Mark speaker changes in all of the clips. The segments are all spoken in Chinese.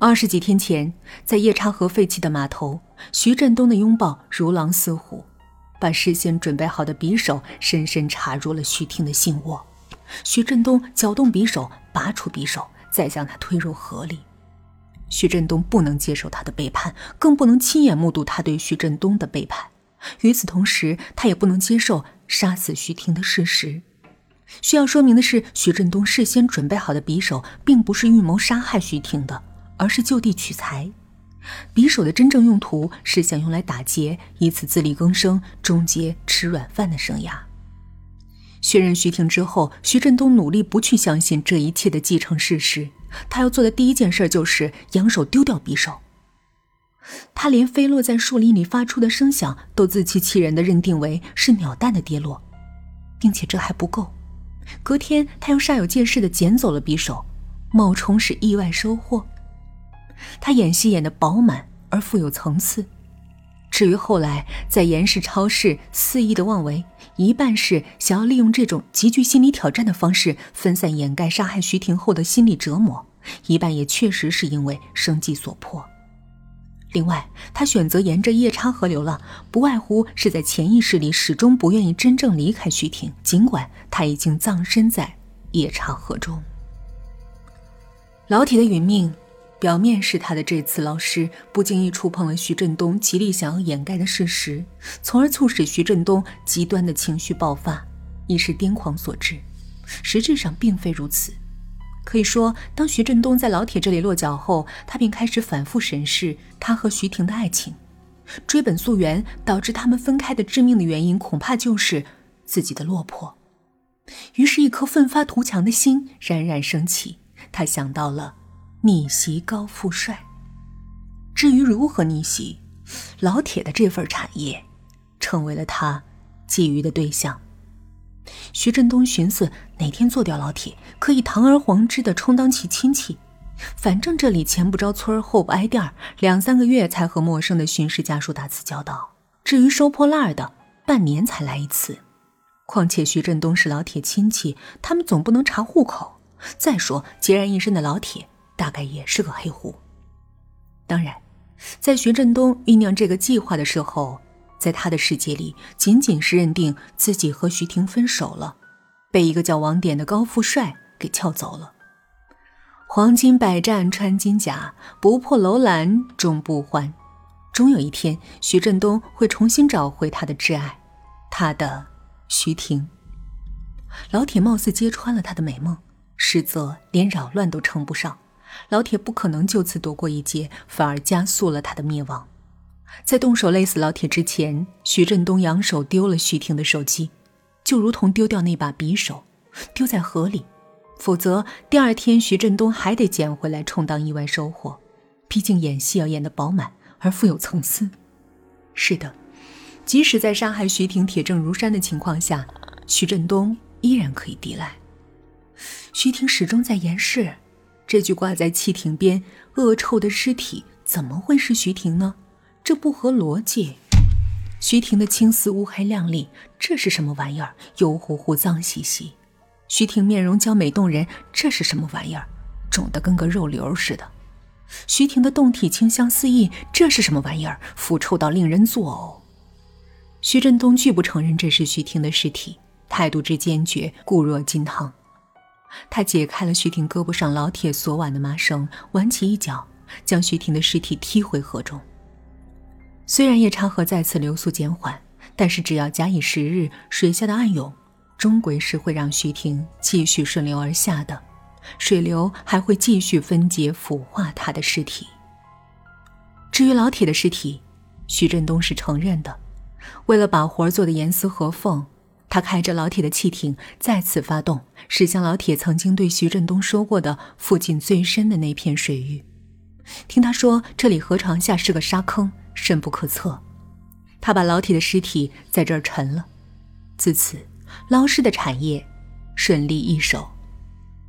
Speaker 1: 二十几天前，在夜叉河废弃的码头，徐振东的拥抱如狼似虎，把事先准备好的匕首深深插入了徐婷的心窝。徐振东搅动匕首，拔出匕首，再将他推入河里。徐振东不能接受他的背叛，更不能亲眼目睹他对徐振东的背叛。与此同时，他也不能接受杀死徐婷的事实。需要说明的是，徐振东事先准备好的匕首，并不是预谋杀害徐婷的。而是就地取材，匕首的真正用途是想用来打劫，以此自力更生，终结吃软饭的生涯。确认徐婷之后，徐振东努力不去相信这一切的既成事实。他要做的第一件事就是扬手丢掉匕首。他连飞落在树林里发出的声响都自欺欺人的认定为是鸟蛋的跌落，并且这还不够。隔天，他又煞有介事的捡走了匕首，冒充是意外收获。他演戏演得饱满而富有层次。至于后来在严氏超市肆意的妄为，一半是想要利用这种极具心理挑战的方式分散掩盖杀害徐婷后的心理折磨，一半也确实是因为生计所迫。另外，他选择沿着夜叉河流浪，不外乎是在潜意识里始终不愿意真正离开徐婷，尽管他已经葬身在夜叉河中。老铁的殒命。表面是他的这次老师不经意触碰了徐振东极力想要掩盖的事实，从而促使徐振东极端的情绪爆发，一时癫狂所致。实质上并非如此。可以说，当徐振东在老铁这里落脚后，他便开始反复审视他和徐婷的爱情，追本溯源，导致他们分开的致命的原因，恐怕就是自己的落魄。于是，一颗奋发图强的心冉冉升起，他想到了。逆袭高富帅。至于如何逆袭，老铁的这份产业，成为了他觊觎的对象。徐振东寻思，哪天做掉老铁，可以堂而皇之的充当其亲戚。反正这里前不着村后不挨店两三个月才和陌生的巡视家属打次交道。至于收破烂的，半年才来一次。况且徐振东是老铁亲戚，他们总不能查户口。再说，孑然一身的老铁。大概也是个黑户。当然，在徐振东酝酿这个计划的时候，在他的世界里，仅仅是认定自己和徐婷分手了，被一个叫王典的高富帅给撬走了。黄金百战穿金甲，不破楼兰终不还。终有一天，徐振东会重新找回他的挚爱，他的徐婷。老铁貌似揭穿了他的美梦，实则连扰乱都称不上。老铁不可能就此躲过一劫，反而加速了他的灭亡。在动手勒死老铁之前，徐振东扬手丢了徐婷的手机，就如同丢掉那把匕首，丢在河里。否则，第二天徐振东还得捡回来充当意外收获。毕竟演戏要演得饱满而富有层次。是的，即使在杀害徐婷铁证如山的情况下，徐振东依然可以抵赖。徐婷始终在掩饰。这具挂在汽艇边恶臭的尸体怎么会是徐婷呢？这不合逻辑。徐婷的青丝乌黑亮丽，这是什么玩意儿？油乎乎、脏兮兮。徐婷面容娇美动人，这是什么玩意儿？肿得跟个肉瘤似的。徐婷的胴体清香四溢，这是什么玩意儿？腐臭到令人作呕。徐振东拒不承认这是徐婷的尸体，态度之坚决，固若金汤。他解开了徐婷胳膊上老铁锁挽的麻绳，挽起一脚，将徐婷的尸体踢回河中。虽然夜叉河再次流速减缓，但是只要假以时日，水下的暗涌终归是会让徐婷继续顺流而下的，水流还会继续分解腐化他的尸体。至于老铁的尸体，徐振东是承认的，为了把活做的严丝合缝。他开着老铁的汽艇再次发动，驶向老铁曾经对徐振东说过的附近最深的那片水域。听他说，这里河床下是个沙坑，深不可测。他把老铁的尸体在这儿沉了。自此，捞尸的产业顺利一手。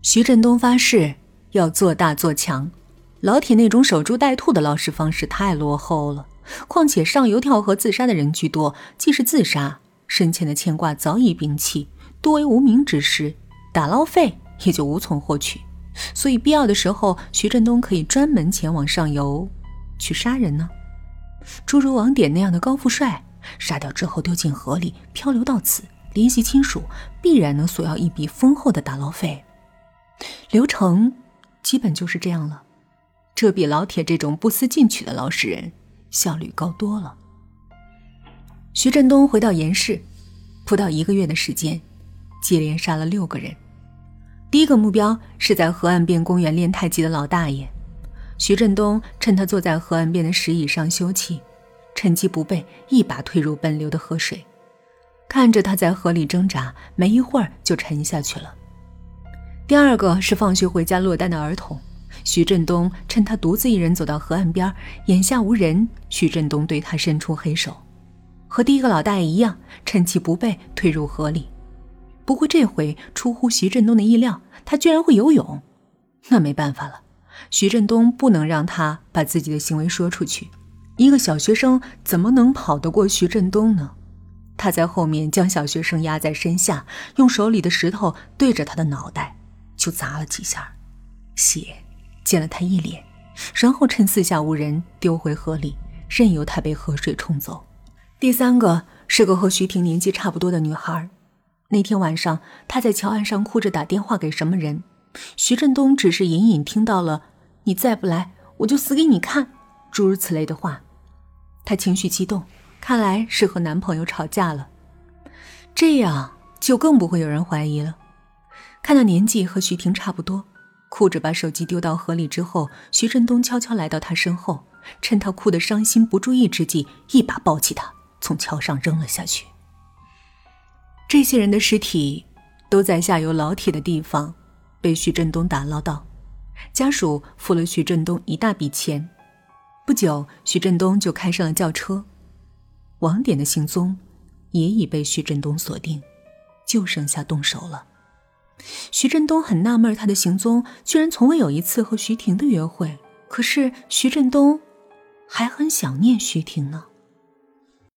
Speaker 1: 徐振东发誓要做大做强。老铁那种守株待兔的捞尸方式太落后了，况且上游跳河自杀的人居多，既是自杀。深浅的牵挂早已摒弃，多为无名之事，打捞费也就无从获取，所以必要的时候，徐振东可以专门前往上游去杀人呢。诸如王典那样的高富帅，杀掉之后丢进河里，漂流到此，联系亲属，必然能索要一笔丰厚的打捞费。流程基本就是这样了，这比老铁这种不思进取的老实人效率高多了。徐振东回到严市，不到一个月的时间，接连杀了六个人。第一个目标是在河岸边公园练太极的老大爷。徐振东趁他坐在河岸边的石椅上休憩，趁机不备，一把推入奔流的河水，看着他在河里挣扎，没一会儿就沉下去了。第二个是放学回家落单的儿童，徐振东趁他独自一人走到河岸边，眼下无人，徐振东对他伸出黑手，和第一个老大爷一样，趁其不备推入河里。不过这回出乎徐振东的意料，他居然会游泳，那没办法了。徐振东不能让他把自己的行为说出去。一个小学生怎么能跑得过徐振东呢？他在后面将小学生压在身下，用手里的石头对着他的脑袋就砸了几下，血溅了他一脸，然后趁四下无人丢回河里，任由他被河水冲走。第三个是个和徐婷年纪差不多的女孩，那天晚上她在桥岸上哭着打电话给什么人。徐振东只是隐隐听到了“你再不来，我就死给你看”诸如此类的话，她情绪激动，看来是和男朋友吵架了。这样就更不会有人怀疑了。看到年纪和徐婷差不多，哭着把手机丢到河里之后，徐振东悄悄来到她身后，趁她哭得伤心不注意之际，一把抱起她，从桥上扔了下去。这些人的尸体都在下游老铁的地方。被徐振东打捞到，家属付了徐振东一大笔钱。不久，徐振东就开上了轿车。网点的行踪也已被徐振东锁定，就剩下动手了。徐振东很纳闷，他的行踪居然从未有一次和徐婷的约会。可是徐振东还很想念徐婷呢。